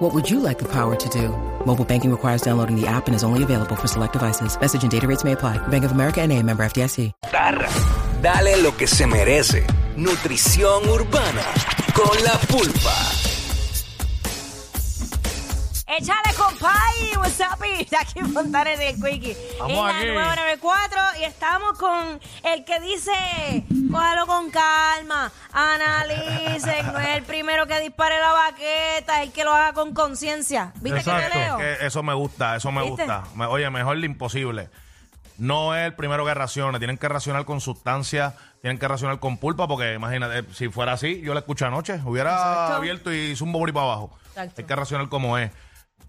What would you like the power to do? Mobile banking requires downloading the app and is only available for select devices. Message and data rates may apply. Bank of America and a member FDIC. Dale lo que se merece. Nutrición urbana con la pulpa. Échale, compay, what's up? Jackie Fontanes del Quickie. Vamos en aquí. la 994 y estamos con el que dice, cójalo con calma, analicen, no es el primero que dispare la baqueta, el que lo haga con conciencia. ¿Viste que te leo? que eso me gusta, eso me ¿Viste? gusta. Me- oye, mejor lo imposible. No es el primero que racione, tienen que racionar con sustancia, tienen que racionar con pulpa, porque imagínate, si fuera así, yo la escuché anoche, hubiera Exacto. abierto y hizo un bobri para abajo. Exacto. Hay que racionar como es.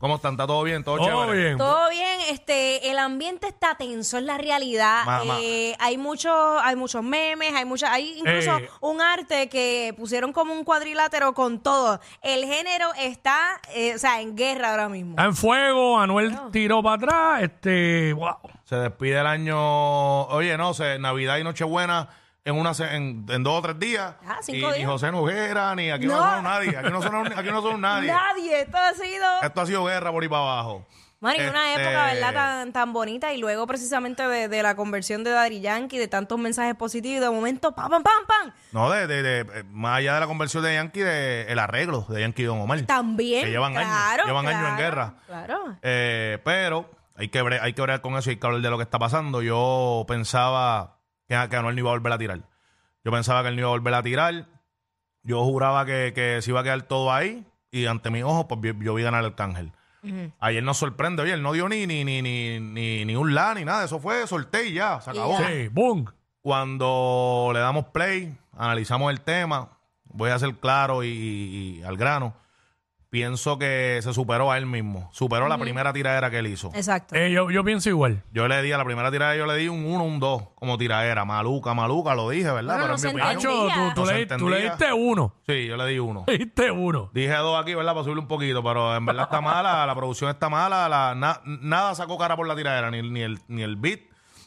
¿Cómo están? ¿Está todo bien? ¿Todo, Todo chévere? bien. Todo bien, este, el ambiente está tenso, es la realidad. Ma- ma- Eh, hay muchos, hay muchos memes, hay muchas, hay incluso Eh. un arte que pusieron como un cuadrilátero con todo. El género está, eh, o sea, en guerra ahora mismo. Está en fuego, Anuel tiró para atrás, este, wow. Se despide el año, oye, no sé, Navidad y Nochebuena en una se- en, en dos o tres días. Ah, y, cinco ni días. José Nujera, ni aquí no, No. nadie. Aquí no son, aquí no nadie. Nadie, esto ha sido. Esto ha sido guerra por ahí para abajo. Y una Este, época, ¿verdad? Tan, tan bonita. Y luego, precisamente, de, de la conversión de Daddy Yankee, de tantos mensajes positivos, y de momento, pam, pam, pam, pam. No, de, de, de- eh, más allá de la conversión de Yankee, de el arreglo de Yankee y Don Omar. También. Que llevan años, claro, llevan años en claro, guerra. Claro. Eh, pero hay que, bre- hay que bregar con eso y hay que hablar de lo que está pasando. Yo pensaba que, que Anuel no iba a volver a tirar. Yo pensaba que él no iba a volver a tirar. Yo juraba que, que se iba a quedar todo ahí. Y ante mis ojos, pues yo, yo vi ganar el Cángel. Ayer nos sorprende. Oye, él no dio ni, ni, ni, ni, ni, ni un la ni nada. Eso fue sorteo y ya. Se acabó. Sí, boom. Cuando le damos play, analizamos el tema, voy a ser claro y, y al grano. Pienso que se superó a él mismo. Superó la primera tiradera que él hizo. Exacto. Eh, yo, yo pienso igual. Yo le di a la primera tiradera, yo le di un 1, un 2 como tiradera. Maluca, maluca, lo dije, ¿verdad? Bueno, no Pero en mi se opinión. tú, tú No se le, tú le entendía. diste uno. Sí, yo le di uno. Le diste uno. Dije dos aquí, ¿verdad? Para subirle un poquito, pero en verdad está mala, la producción está mala, la, na- nada sacó cara por la tiradera, ni, ni, el, ni el beat,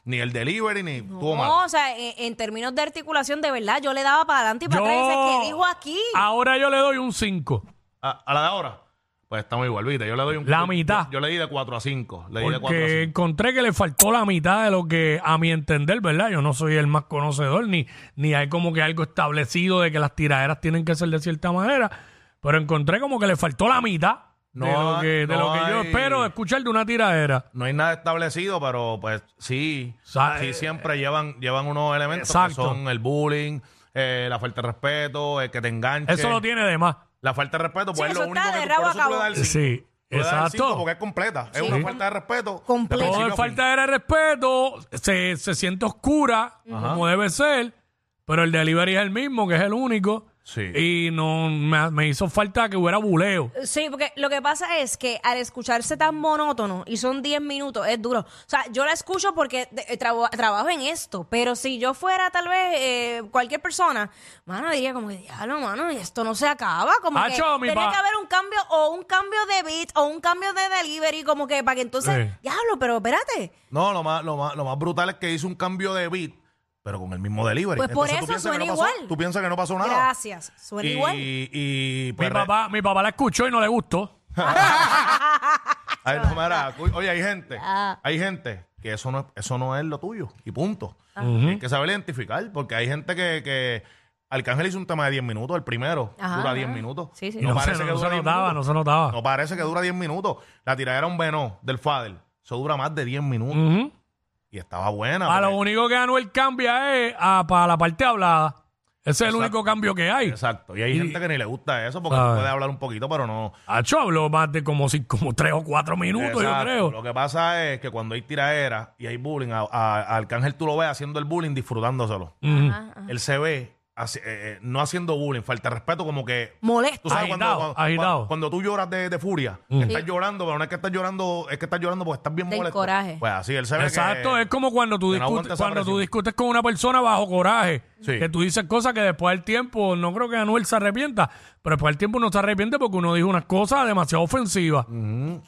ni el delivery, ni estuvo mal. No, o sea, en, en términos de articulación, de verdad, yo le daba para adelante y para atrás y dice, ¿qué dijo aquí? Ahora yo le doy un 5. A, a la de ahora, pues estamos igual, ¿viste? Yo le doy un... La mitad. Yo, yo le di de 4 a 5. Le di de 4 a Porque 5. encontré que le faltó la mitad de lo que, a mi entender, ¿verdad? Yo no soy el más conocedor, ni, ni hay como que algo establecido de que las tiraderas tienen que ser de cierta manera. Pero encontré como que le faltó la mitad de No lo que, de lo que yo hay- espero escuchar de una tiradera. No hay nada establecido, pero pues sí, sí eh, siempre llevan, llevan unos elementos Exacto. que son el bullying, eh, la falta de respeto, el que te enganche. Eso lo tiene de más. La falta de respeto, pues Sí, es lo eso único está que de tú, rabo por a eso tú le cabo. das el cinco. Sí, Tú le das el exacto. porque es completa. Es una falta de respeto. Completa. de Todo es a falta de respeto, se, se siente oscura, como debe ser, pero el delivery es el mismo, que es el único. Sí. Y no me, me hizo falta que hubiera buleo. Sí, porque lo que pasa es que al escucharse tan monótono y son 10 minutos, es duro. O sea, yo la escucho porque de- eh, trabo- trabajo en esto, pero si yo fuera tal vez eh, cualquier persona, mano, diría como que, diablo, mano, y esto no se acaba. Como que Acho, mi tiene pa- que haber un cambio o un cambio de beat o un cambio de delivery, como que para que entonces, Sí. diablo, pero espérate. No, lo más, lo, más, lo más brutal es que hizo un cambio de beat, pero con el mismo delivery. Pues por Entonces, ¿tú eso piensas que suena no pasó- igual. Tú piensas que no pasó nada. Gracias. Suena y, igual. Y, pues, Mi papá, mi papá la escuchó y no le gustó. Ay, no, mira, cu- oye, hay gente, Ah. hay gente que eso no, es- eso no es lo tuyo y punto. Hay que saber identificar porque hay gente que, que Arcángel hizo un tema de 10 minutos, el primero, Ajá, dura ajá. 10 minutos. Sí, sí. Y No, se, parece que no se dura 10 notaba, no minutos. se notaba. No parece que dura 10 minutos. La tiradera un Venó del Fader, eso dura más de 10 minutos Ujú. Y estaba buena. A lo porque- único que Anuel cambia es a- para la parte hablada. Ese es el Exacto. único cambio que hay. Exacto. Y hay Y- gente que ni le gusta eso porque ¿Sabes? puede hablar un poquito, pero no. Hacho habló más de como, si, como tres o cuatro minutos, yo creo. Lo que pasa es que cuando hay tiraera y hay bullying, a, a- a Arcángel tú lo ves haciendo el bullying, disfrutándoselo. Ujú. Él se ve eh, eh, no haciendo bullying, falta de respeto, como que. Molesto. Tú sabes Agitado, cuando, cuando, agitado. cuando tú lloras de, de furia, que estás llorando, pero no es que estás llorando, es que estás llorando porque estás bien Del molesto. coraje. Pues así, él sabe Exacto, que, es como cuando tú que no aguanta discutes, esa cuando tú presión. discutes con una persona bajo coraje, Sí. que tú dices cosas que después del tiempo, no creo que Anuel se arrepienta, pero después del tiempo no se arrepiente porque uno dijo unas cosas demasiado ofensivas.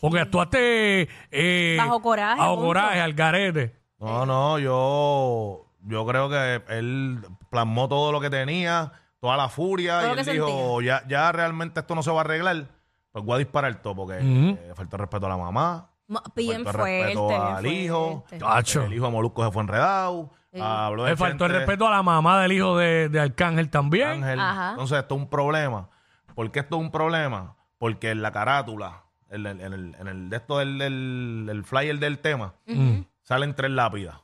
Porque actuaste eh, Bajo coraje, Bajo punto. coraje, al garete. No, no, yo, yo creo que él plasmó todo lo que tenía, toda la furia, Todo y él que dijo, ya, ya realmente esto no se va a arreglar, pues voy a disparar todo, porque eh, falta de respeto a la mamá, Bien faltó el fuerte, respeto bien al hijo, fuerte. El hijo de Molusco se fue enredado, habló de Le faltó el respeto a la mamá del hijo de, de Arcángel también. Ángel. Ajá. Entonces esto es un problema. ¿Por qué esto es un problema? Porque en la carátula, en el, en el, en el de esto del, del- del flyer del tema, salen tres lápidas.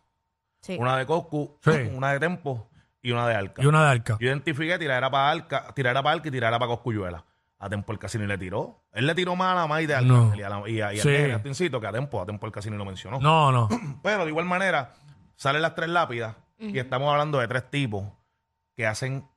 Sí. Una de Coscu, Sí. una de Tempo y una de Arca. Y una de Arca. Yo identifiqué tirara para Arca, tirara para Arca y tirara para Coscuyuela. A Tempo el casi ni le tiró. Él le tiró más a la May de No. Arcángel y a, la, y a, y a Sí. A Tincito, que a Tempo, a Tempo el casi ni lo mencionó. No, no. Pero de igual manera, salen las tres lápidas y estamos hablando de tres tipos que hacen,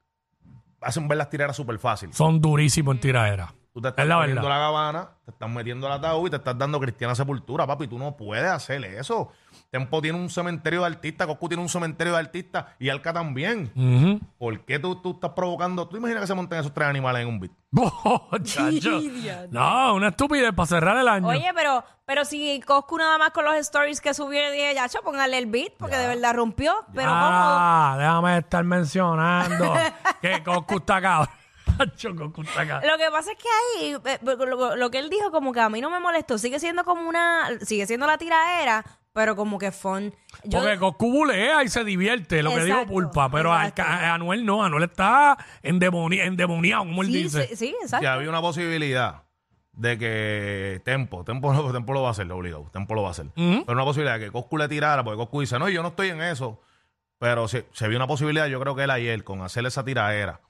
hacen ver las tiraderas súper fácil. Son durísimos en tiraera. Tú te estás Es la metiendo verdad. la gabana, te estás metiendo la ataúd y te estás dando cristiana sepultura, papi. Tú no puedes hacer eso. Tempo tiene un cementerio de artistas, Coscu tiene un cementerio de artistas y Alca también. Ujú. ¿Por qué tú, tú estás provocando? ¿Tú imaginas que se monten esos tres animales en un beat? Chacho. No, una estupidez para cerrar el año. Oye, pero, pero si Coscu nada más con los stories que subió, dije, ya, cho, póngale el beat, porque de verdad rompió. Pero ah, déjame estar mencionando que Coscu está cabrón. Lo que pasa es que ahí, eh, lo, lo que él dijo, como que a mí no me molestó. Sigue siendo como una, sigue siendo la tiraera, pero como que fun. Yo- Porque Coscu bulea y se divierte, lo que dijo Exacto, Pulpa. Pero a, exacto. a Anuel no, Anuel está endemoni- endemoniado, como él sí, dice. sí, sí, exacto. había una posibilidad de que Tempo, Tempo, no- Tempo lo va a hacer, obligado, Tempo lo va a hacer. Pero una posibilidad de que Coscu le tirara, porque Coscu dice, no, yo no estoy en eso. Pero si se vio una posibilidad, yo creo que él ayer, con hacer esa tiradera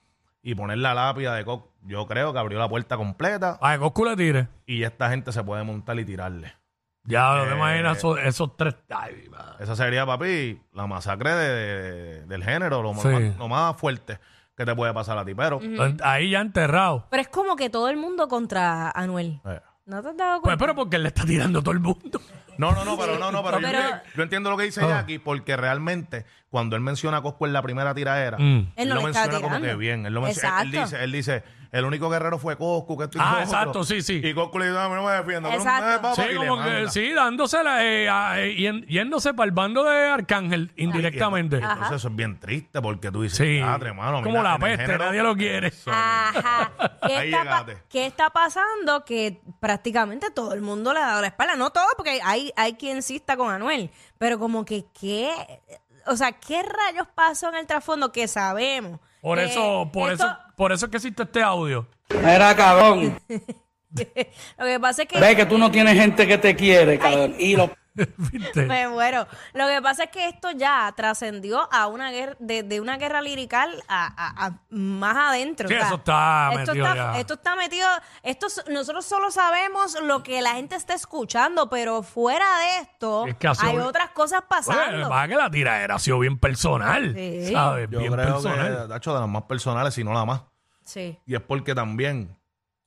y poner la lápida de Coscu, yo creo que abrió la puerta completa A Coscu le tire. y esta gente se puede montar y tirarle. Ya, ¿te Eh, imaginas esos, esos tres? Ay, mi madre. Esa sería, papi, la masacre de- de- del género, lo, Sí. más, lo más fuerte que te puede pasar a ti. Pero, Ahí ya enterrado. Pero es como que todo el mundo contra Anuel. eh, ¿No te has dado Pues, cuenta? pero porque él le está tirando a todo el mundo. No, no, no, pero no, no, pero, yo- Pero- yo, entiendo lo que dice Ah. Jackie, porque realmente cuando él menciona a Coscu en la primera tiradera, Mm. Él no lo le está menciona como tirando. que bien. Él, lo menciona- él- él Exacto. dice, él dice, el único guerrero fue Coscu, que esto y Ah, lo otro. exacto, sí, sí. Y Coscu le dice, a mí no me no me Exacto. papá", Sí, y le como que manda. sí, dándosela, eh, a- eh, yen- yéndose para el bando de Arcángel indirectamente. Y entonces eso es bien triste porque tú dices, Sí, "Padre, mano, como mira, la en el peste, género- nadie lo quiere. Ajá. ¿Qué Ahí está, pa- llegaste. qué está pasando? Que prácticamente todo el mundo le ha dado la espalda. No todo, porque hay, hay quien está con Anuel. Pero como que, ¿qué? O sea, ¿qué rayos pasó en el trasfondo que sabemos? Por que eso, por esto- eso, por eso es que existe este audio. Mira, cabrón. Lo que pasa es que... Ve que tú no tienes gente que te quiere, cabrón. Y lo ¿Viste? Me muero. Lo que pasa es que esto ya trascendió a una guerra, de, de una guerra lirical a, a- a más adentro. Sí, eso está esto metido está, ya. esto está metido. Esto, nosotros solo sabemos lo que la gente está escuchando, pero fuera de esto Es que ha sido- hay otras cosas Oye, pasando. va que la tiraera ha sido bien personal. Sí. ¿Sabes? Yo bien creo personal. que, de hecho, de las más personales, si no la más. Sí, Y es porque también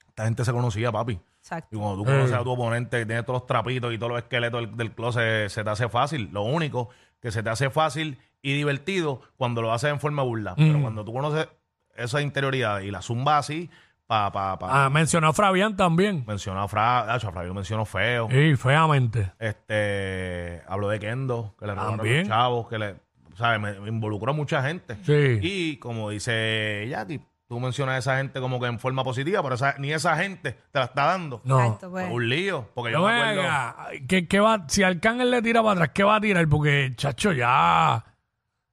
esta gente se conocía, papi. Exacto. Y cuando tú conoces a tu oponente que tiene todos los trapitos y todos los esqueletos del, del closet, se te hace fácil. Lo único que se te hace fácil y divertido cuando lo haces en forma burla. Pero Mm. cuando tú conoces esa interioridad y la zumba así, pa, pa, pa. Ah, mencionó a Fabián también. Mencionó a Fra, Acho, a Fra, yo lo menciono feo. Sí, feamente. Este, habló de Kendo, que le robaron También. los chavos, que le, ¿sabes? Me, me involucró a mucha gente. Sí. Y como dice Jackie, tú mencionas a esa gente como que en forma positiva, pero esa- ni esa gente te la está dando. No. Exacto, pues. Un lío, porque yo No me acuerdo. haga. ¿Qué, qué va, si Arcángel le tira para atrás, ¿qué va a tirar? Porque, chacho, ya.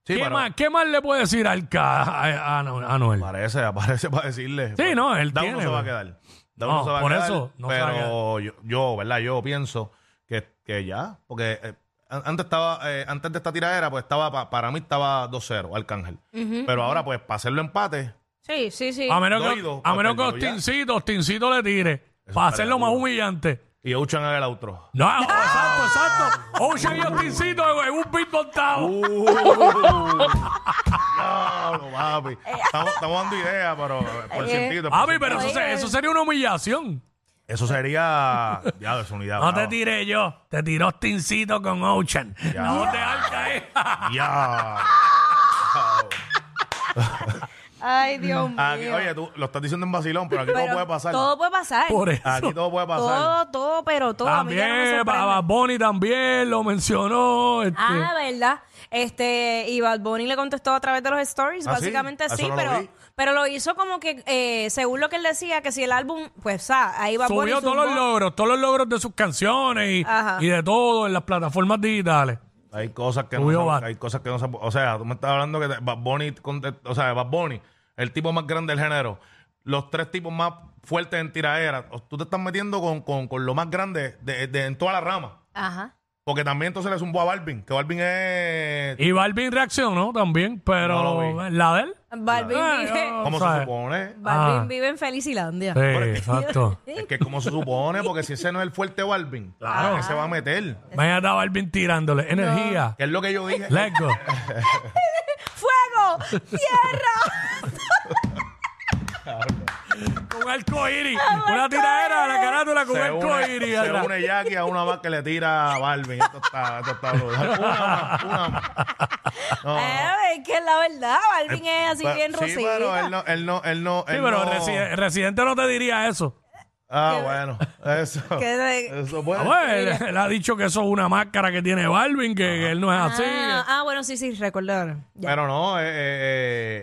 Sí, ¿Qué, pero más, ¿Qué más le puede decir Arca a, a, a- a Noel? aparece, aparece para decirle. Sí, no, él Down tiene, no se va a pues. quedar. Down No, no se va a por quedar, eso no se va a pero yo, yo, ¿verdad? Yo pienso que, que ya, porque eh, an- antes estaba, eh, antes de esta tiradera, pues estaba, pa- para mí estaba 2-0, Arcángel. Pero ahora, pues, para hacerlo empate, Sí, sí, sí. A menos que, a menos que ya. Ostincito, Ostincito le tire. para hacerlo más humillante. y Ocean haga el outro. No, exacto, exacto. Ocean y Ostincito en, un beat montado. Uh, diablo, papi. Estamos, estamos dando ideas, pero por Eh, por Papi, pero eso, se- eso sería una humillación. Eso sería. Ya, desunidad. No te tiré yo, te tiró Stincito con Ocean. Ya. La voz de Arca, ¿eh? Ya. Ay, Dios mío. Aquí, oye, tú lo estás diciendo en vacilón, pero aquí Pero todo puede pasar. Todo puede pasar. Por eso. Aquí todo puede pasar. Todo, todo, pero todo. A mí ya no me También, sorprende. Bad Bunny también lo mencionó. este. Ah, ¿verdad? Este, y Bad Bunny le contestó a través de los stories, ¿Ah, sí? básicamente Eso sí, no lo pero, vi. pero lo hizo como que, eh, según lo que él decía, que si el álbum, pues, ah, ahí Bad Bunny Subió todos los logros, todos los logros de sus canciones y, Ajá. y de todo en las plataformas digitales. Hay cosas que no Subió se- Bad. hay cosas que no se O sea, tú me estás hablando que Bad Bunny, contest- o sea, Bad Bunny, el tipo más grande del género, los tres tipos más fuertes en tiraera, tú te estás metiendo con, con, con lo más grande de, de- en toda la rama. Ajá. Porque también entonces le zumbó a Balvin, que Balvin es... Y Balvin reaccionó también, pero No la de él. Balvin, Ah, vive, yo- ¿Cómo se supone? Balvin Ah. vive en Felicilandia. Sí, exacto. Es que como se supone, porque si ese no es el fuerte Balvin, Claro. ¿qué se va a meter? Mañana está Balvin tirándole energía. Que es lo que yo dije. Let's go. ¡Fuego! ¡Tierra! Con arco iris. Una tiradera a la carátula con se arco une, iris. se atrás. une Jackie a una más que le tira a Balvin. Esto está, esto está brutal. Una más, una más. No, Eh, es que es la verdad, Balvin es así Pero- bien Sí, rosita. pero él no, él no, él no. Sí, él pero no- Reside- Residente no te diría eso. Ah, bueno. Eso. Que de- Eso puede. Ah, bueno, él, él ha dicho que eso es una máscara que tiene Balvin, que, que él no es así. Ah, ah, bueno, sí, sí, recordar. Pero no, eh, eh,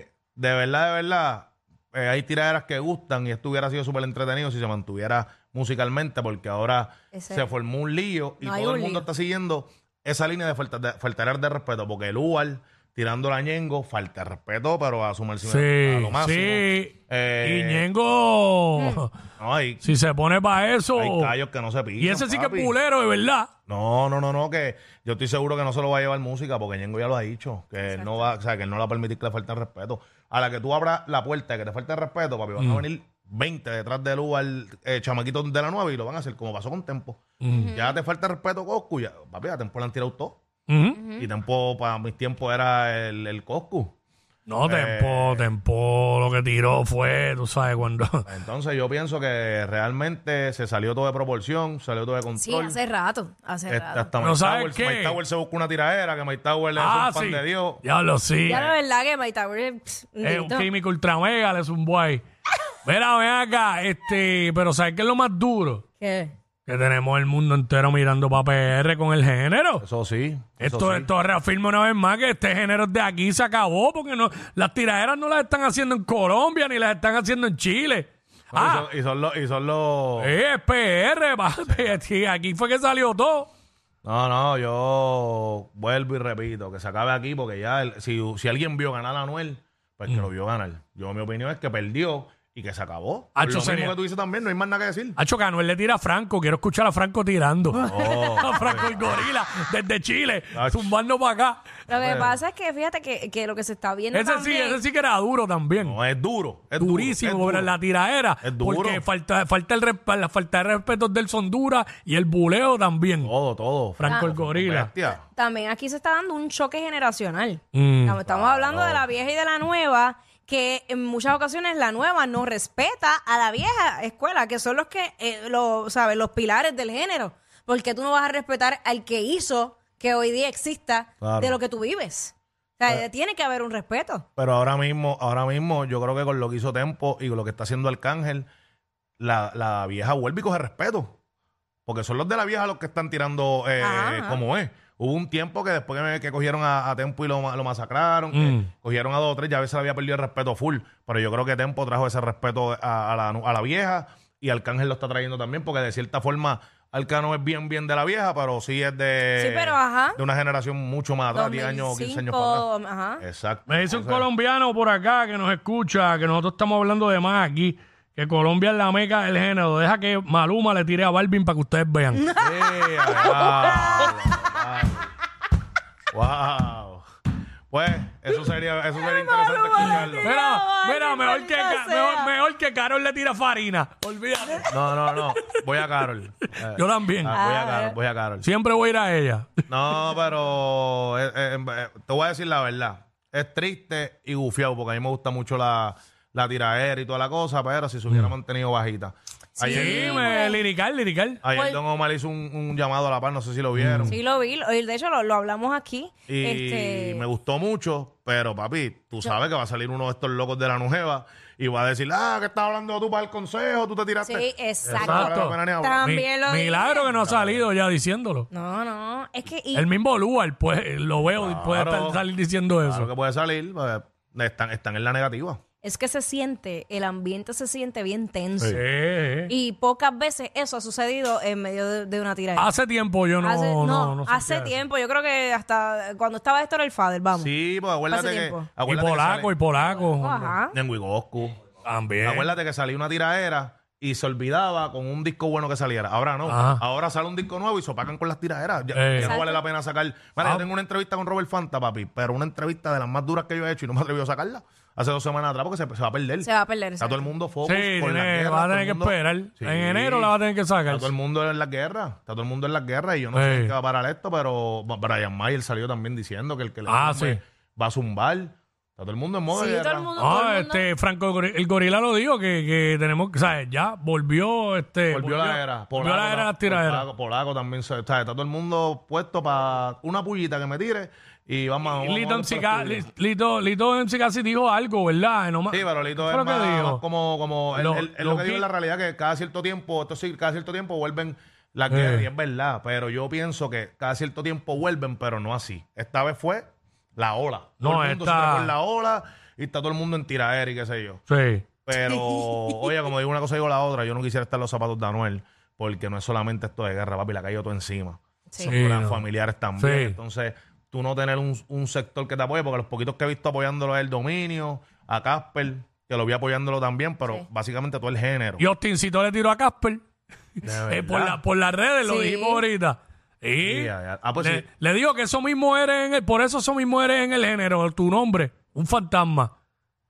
eh, de verdad, de verdad, eh, hay tiraderas que gustan y esto hubiera sido súper entretenido si se mantuviera musicalmente, porque ahora Ese- se formó un lío y No hay todo un el mundo lío. está siguiendo esa línea de, falta, de faltar de respeto, porque el UAL tirando la ñengo, falta de respeto, pero a su merced a Sí, lo máximo. sí. Eh, y Ñengo, No, hay, si se pone para eso. hay callos que no se pisan. Y ese sí que es pulero, de verdad. No, no, no, no, que yo estoy seguro que no se lo va a llevar música porque Ñengo ya lo ha dicho, que él no va, o sea, que él no le va a permitir que le falte el respeto. A la que tú abras la puerta y que te falte el respeto, papi, van a venir 20 detrás de Lu al eh, chamaquito de la nueva y lo van a hacer como pasó con Tempo. Ya te falta el respeto, Coscu, ya, papi, a Tempo le han tirado todo. Ujú. Y Tempo, para mis tiempos, era el, el Coscu. No, Eh. Tempo, Tempo, lo que tiró fue, tú sabes, cuando... Entonces yo pienso que realmente se salió todo de proporción, salió todo de Sí, control. hace rato, hace Este, rato. hasta Mike ¿sabes Towers, qué? Mike Towers se buscó una tiradera, que Mike Towers le hace ah, un pan sí. de Dios. Ya lo sí. Ya la verdad que My Tower pss, Es un bendito. químico ultra mega, le zumbó ahí. Mira, ven acá, este, pero ¿sabes qué es lo más duro? ¿Qué? Que tenemos el mundo entero mirando para PR con el género. Eso sí. eso Esto, sí. esto reafirma una vez más que este género de aquí se acabó porque no, las tiraderas no las están haciendo en Colombia ni las están haciendo en Chile. No, ah, y, son, y son los. Y son los es PR, papi. Aquí- Aquí fue que salió todo. No, no, yo vuelvo y repito, que se acabe aquí porque ya, el- si, si alguien vio ganar a Anuel, pues Mm. que lo vio ganar. Yo, mi opinión es que perdió y que se acabó. Hacho, lo mismo sería- que tú dices también, no hay más nada que decir. Hacho que Anuel le tira a Franco. Quiero escuchar a Franco tirando. Oh, a Franco el gorila desde Chile, Hacho. zumbando para acá. Lo que pasa es que fíjate que, que lo que se está viendo Ese sí, también... ese sí que era duro también. no, es duro. Es Durísimo, duro, es pero duro. la tiraera. Es duro. Porque falta, falta el resp- la falta de respeto del Sondura y el buleo también. Todo, todo. Franco Ah. el gorila. Bestia. también aquí se está dando un choque generacional. Mm. Estamos- Estamos hablando de la vieja y de la nueva, que en muchas ocasiones la nueva no respeta a la vieja escuela, que son los que, eh, lo- ¿sabes? Los pilares del género. Porque tú no vas a respetar al que hizo que hoy día exista Claro. de lo que tú vives. O sea, tiene que haber un respeto. Pero ahora mismo, ahora mismo, yo creo que con lo que hizo Tempo y con lo que está haciendo Arcángel, la, la vieja vuelve y coge respeto. Porque son los de la vieja los que están tirando eh, Ajá. como es. Hubo un tiempo que después que, que cogieron a, a Tempo y lo, ma- lo masacraron, que Mm. cogieron a dos o tres, ya a veces le había perdido el respeto full. Pero yo creo que Tempo trajo ese respeto a, a la, a la vieja y Arcángel lo está trayendo también, porque de cierta forma Arcano es bien, bien de la vieja, pero sí es de, Sí, pero ajá. de una generación mucho más atrás, 10 años, 15 años para 2005, atrás. ajá. Exacto. Me dice un O sea, colombiano por acá que nos escucha, que nosotros estamos hablando de más aquí, que Colombia es la meca del género. Deja que Maluma le tire a Balvin para que ustedes vean. ¡Eh, a diablo! ¡Wow! Pues, eso sería, eso sería interesante escucharlo. Mira, mira, mejor que, Ca- mejor, mejor que Carol le tira farina. Olvídate. No, no, no. Voy a Carol. Eh, Yo también. ah, voy a Carol, voy a Carol. Siempre voy a ir a ella. No, pero eh, eh, eh, te voy a decir la verdad. es triste y gufiado, porque a mí me gusta mucho la, la tiraera y toda la cosa, pero si se hubiera mantenido bajita. Ayer, Sí, pues. me, lirical, lirical. ayer Pues- Don Omar hizo un, un llamado a la paz, no sé si lo vieron. Sí, lo vi. lo- De hecho, lo, lo hablamos aquí. Y este, me gustó mucho, pero papi, tú sabes que va a salir uno de estos locos de la Nujeva y va a decir, ah, que estás hablando tú para el consejo, tú te tiraste. Sí, exacto. Eso no vale la pena ni hablar. También lo dije. milagro que no ha salido ya diciéndolo. No, no. Es que. y- El mismo Lugar, pues lo veo y puede Claro. estar salir diciendo eso. Claro que puede salir, pues, están, están en la negativa. Es que se siente, el ambiente se siente bien tenso. Sí. Y pocas veces eso ha sucedido en medio de, de una tirada. Hace tiempo yo no. hace, no, no, no hace tiempo. Yo creo que hasta cuando estaba Héctor el Father, vamos. Sí, pues acuérdate Hace que. Y acuérdate que polaco, y polaco. Ajá. En Wigoscu. También. Acuérdate que salía una tiraera y se olvidaba con un disco bueno que saliera. Ahora no. Ajá. Ahora sale un disco nuevo y se opacan con las tiraderas. Ya, Eh. ya no vale la pena sacar. Ah. yo tengo una entrevista con Robert Fanta, papi, pero una entrevista de las más duras que yo he hecho y no me atreví a sacarla hace dos semanas atrás porque se, se va a perder. Se va a perder. Está todo el mundo Sí, focus con la tiene- guerra. va a todo tener el que mundo- esperar. Sí. En enero la va a tener que sacar. Está todo el mundo en la guerra. Está todo el mundo en la guerra y yo no Sí. sé en qué va a parar esto, pero Brian Mayer salió también diciendo que el que le Ah, zumbe sí. va a zumbar. Está todo el mundo en modo Sí, de todo guerra. el mundo. todo Ah, el mundo- este, Franco el Gori- el gorila lo dijo que, que tenemos que, ¿sabes? Ya volvió, este. Volvió la era. Volvió la era de las tiraderas. Polaco, Polaco también. se- o sea, está todo el mundo puesto para una pullita que me tire y vamos a. vamos Lito, darle en por Sica- las pullas. Li- Lito, Lito en Cicasi dijo algo, ¿verdad? No ma- Sí, pero Lito ¿Qué es fue lo que más, dijo? más como, como él, Lo- él- él lo lo que dijo que- en la realidad que cada cierto tiempo, esto sí, cada cierto tiempo vuelven las Eh. guerras y es verdad, pero yo pienso que cada cierto tiempo vuelven, pero no así. Esta vez fue la ola. No, todo el mundo esta- se trepó en la ola y está todo el mundo en tiraera y qué sé yo. Sí. Pero, oye, como digo una cosa, digo la otra. Yo no quisiera estar en los zapatos de Anuel, porque no es solamente esto de guerra, papi, la cayó todo encima. Sí. Sí, Las no. familiares también. Sí. Entonces, tú no tener un, un sector que te apoye, porque los poquitos que he visto apoyándolo es el dominio, a Casper, que lo vi apoyándolo también, pero Sí. básicamente todo el género. Y Ostincito le tiró a Casper. De Eh, por, verdad. la, por las redes lo Sí. dijimos ahorita. Y Sí, ya, ya. Ah, pues le, sí. le digo que eso mismo eres en el, por eso eso mismo eres en el género, tu nombre, un fantasma.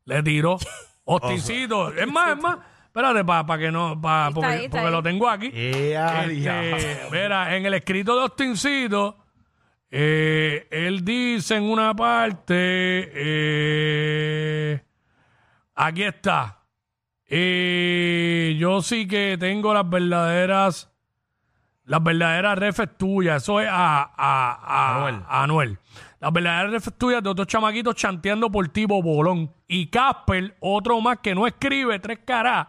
Le tiró. Ostincito. es más, es más. Espérate, para que no, pa, Está porque, ahí, está porque ahí. lo tengo aquí. Ea, diablo. Este, mira, en el escrito de Ostincito, eh, dice en una parte, eh, aquí está, Eh, yo sí que tengo las verdaderas, las verdaderas refes tuyas, eso es a, a, a- Anuel. a Anuel. Las verdaderas refes tuyas de otros chamaquitos chanteando por ti, Bobolón. Y Casper, otro más que no escribe tres caras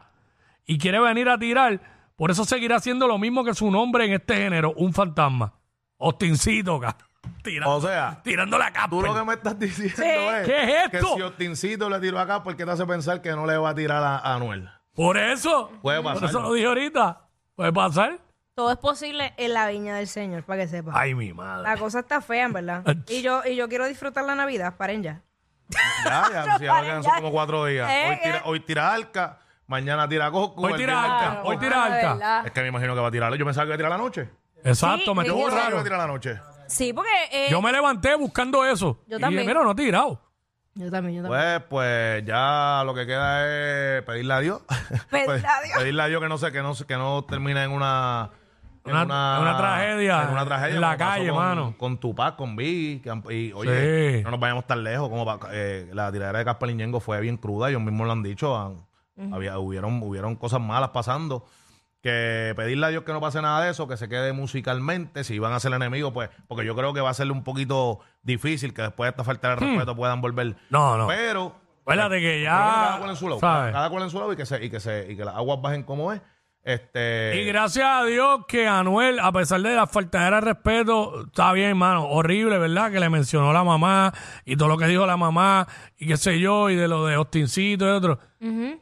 y quiere venir a tirar, por eso seguirá haciendo lo mismo que su nombre en este género, un fantasma. Ostincito, ca- tira- O sea, tirando la capa. Tú lo que me estás diciendo Sí. es ¿Qué es que esto? si Ostincito le tiró acá, ¿por qué te hace pensar que no le va a tirar a, a Anuel? Por eso. Puede Por pasar. eso lo dije ahorita. Puede pasar. Todo es posible en la viña del Señor, para que sepa. Ay, mi madre. La cosa está fea, en verdad. Y yo, y yo quiero disfrutar la Navidad, paren ya. Ya, ya, si ya me quedan son como cuatro días. Eh, Hoy tira, eh. hoy tira Arca, mañana tira Goku. Hoy tira Arca, Claro, hoy tira Arca. Es que me imagino que va a tirar. Yo pensaba que iba a tirar la noche. Exacto, Sí, me ¿y tuvo qué Yo pensaba que iba raro. a tirar la noche. Sí, porque. eh, Yo me levanté buscando eso. Yo Y también. dije, mira, no he tirado. yo también, yo también. Pues, pues ya lo que queda es pedirle a Dios. Pedirle Pues, a Dios. Pedirle a Dios que no sé, que no, que no termine en una. en Una- una tragedia En una tragedia. en la calle, con, mano. Con Tupac, con Biggie. y, oye, Sí. no nos vayamos tan lejos. Como pa- eh, la tiradera de Casper Ñengo fue bien cruda. Ellos mismos lo han dicho. han- había, hubieron, hubieron cosas malas pasando. Que pedirle a Dios que no pase nada de eso, que se quede musicalmente. Si van a ser enemigos, pues. Porque yo creo que va a serle un poquito difícil que después de esta falta de respeto puedan volver. Hmm. No, no. Pero. Acuérdate que Pero bueno, cada ya. cual en su lado. ¿sabes? Cada cual en su lado y que, se, y, que se, y que las aguas bajen como es. Este. Y gracias a Dios que Anuel, a pesar de la faltadera de respeto, está bien, hermano. Horrible, ¿verdad? Que le mencionó la mamá y todo lo que dijo la mamá y qué sé yo, y de lo de Ostincito y otro.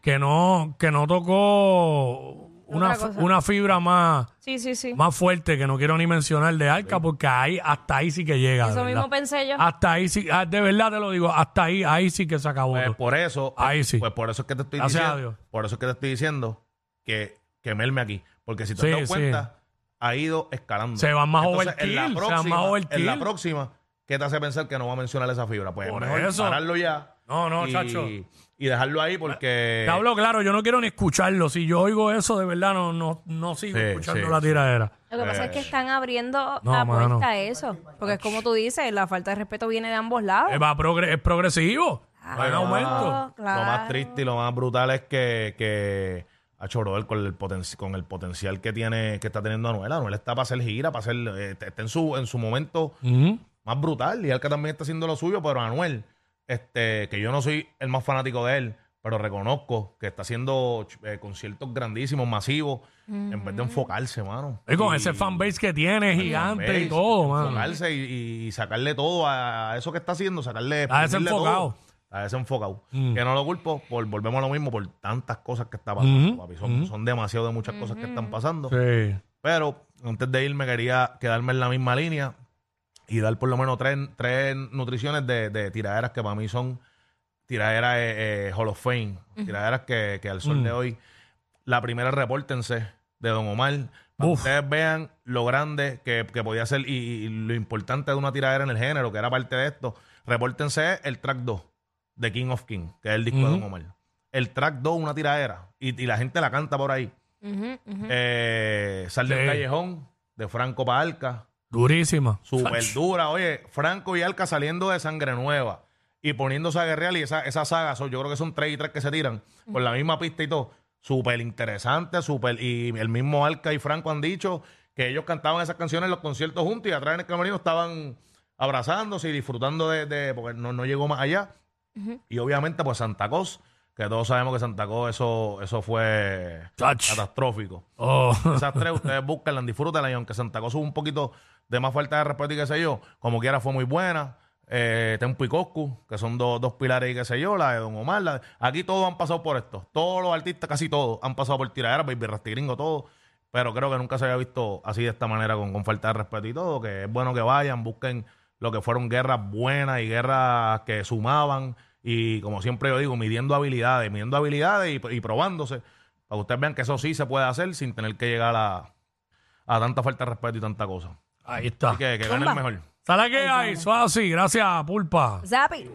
Que no, que no tocó una, cosa. una fibra más, Sí, sí, sí. más fuerte que no quiero ni mencionar de Arca, porque ahí, hasta ahí sí que llega. Eso verdad. mismo pensé yo. Hasta ahí sí, ah, de verdad te lo digo, hasta ahí, ahí sí que se acabó. Pues todo. por eso. Ahí sí. Pues por eso es que te estoy Gracias a diciendo. Dios. Por eso es que te estoy diciendo que, que merme aquí. Porque si te sí. cuenta, ha ido escalando. Se van más Entonces, overkill, en la se van próxima, más overkill. En la próxima, ¿qué te hace pensar que no va a mencionar esa fibra? Pues Por mejor eso. pararlo ya No, no, y, chacho. y dejarlo ahí porque... Te hablo claro, yo no quiero ni escucharlo. Si yo oigo eso, de verdad no, no, no sigo Sí, escuchando sí, la sí. tiradera. Lo que pasa es que están abriendo No, la mano. puerta a eso. Porque es como tú dices, la falta de respeto viene de ambos lados. Eh, va progre- es progresivo. Va en Claro. aumento. claro. Lo más triste y lo más brutal es que, que a Chorobel con el, poten- con el potencial que tiene, que está teniendo Anuel. Anuel está para hacer gira, para hacer, eh, está en su, en su momento Ujú. más brutal. Y Alca también está haciendo lo suyo, pero Anuel, este, que yo no soy el más fanático de él, pero reconozco que está haciendo eh, conciertos grandísimos, masivos, en vez de enfocarse, mano. Y con Y- ese fanbase que tiene, gigante fanbase, y todo, mano. Enfocarse y, y sacarle todo a eso que está haciendo, sacarle. Está exprimirle desenfocado. todo. Está desenfocado. Mm. Que no lo culpo, por, volvemos a lo mismo, por tantas cosas que está pasando, papi. Son, son demasiado de muchas cosas que están pasando. Sí. Pero antes de irme quería quedarme en la misma línea y dar por lo menos tres, tres nutriciones de, de tiraderas que para mí son tiraderas eh, eh, Hall of Fame. Tiraderas que, que al sol Mm. de hoy. La primera, repórtense de Don Omar. Para que Uf. ustedes vean lo grande que, que podía ser y, y lo importante de una tiradera en el género, que era parte de esto. Repórtense el track 2 de King of King, que es el disco de. Don Omar. El track 2, una tiradera. Y, y la gente la canta por ahí. Eh, Sal del Sí. Callejón, de Franco pa' Alca. Durísima. Super Sach. dura. Oye, Franco y Alca saliendo de Sangre Nueva y poniéndose a guerrear. Y esa, esa saga, son- yo creo que son tres y tres que se tiran con la misma pista y todo. Súper interesante, súper. Y el mismo Alca y Franco han dicho que ellos cantaban esas canciones en los conciertos juntos y atrás en el camerino estaban abrazándose y disfrutando de. de- porque no, no llegó más allá. Y obviamente, pues Santa Cos, que todos sabemos que Santa Cos, eso, eso fue catastrófico. Oh. Esas tres ustedes búsquenla, disfrútenla y aunque Santa Cosa hubo un poquito de más falta de respeto y qué sé yo, como quiera fue muy buena. Eh, Tempo y Coscu, que son dos, dos pilares y qué sé yo, la de Don Omar. la de- aquí todos han pasado por esto. Todos los artistas, casi todos, han pasado por tiradera, Baby Rastigringo, todo. Pero creo que nunca se había visto así de esta manera, con, con falta de respeto y todo. Que es bueno que vayan, busquen lo que fueron guerras buenas y guerras que sumaban. Y como siempre yo digo, midiendo habilidades, midiendo habilidades y, y probándose. Para que ustedes vean que eso sí se puede hacer sin tener que llegar a, a tanta falta de respeto y tanta cosa. Ahí está. Así que que gane el mejor. ¿Sale que hay? Eso así. Gracias, Pulpa. Zapi.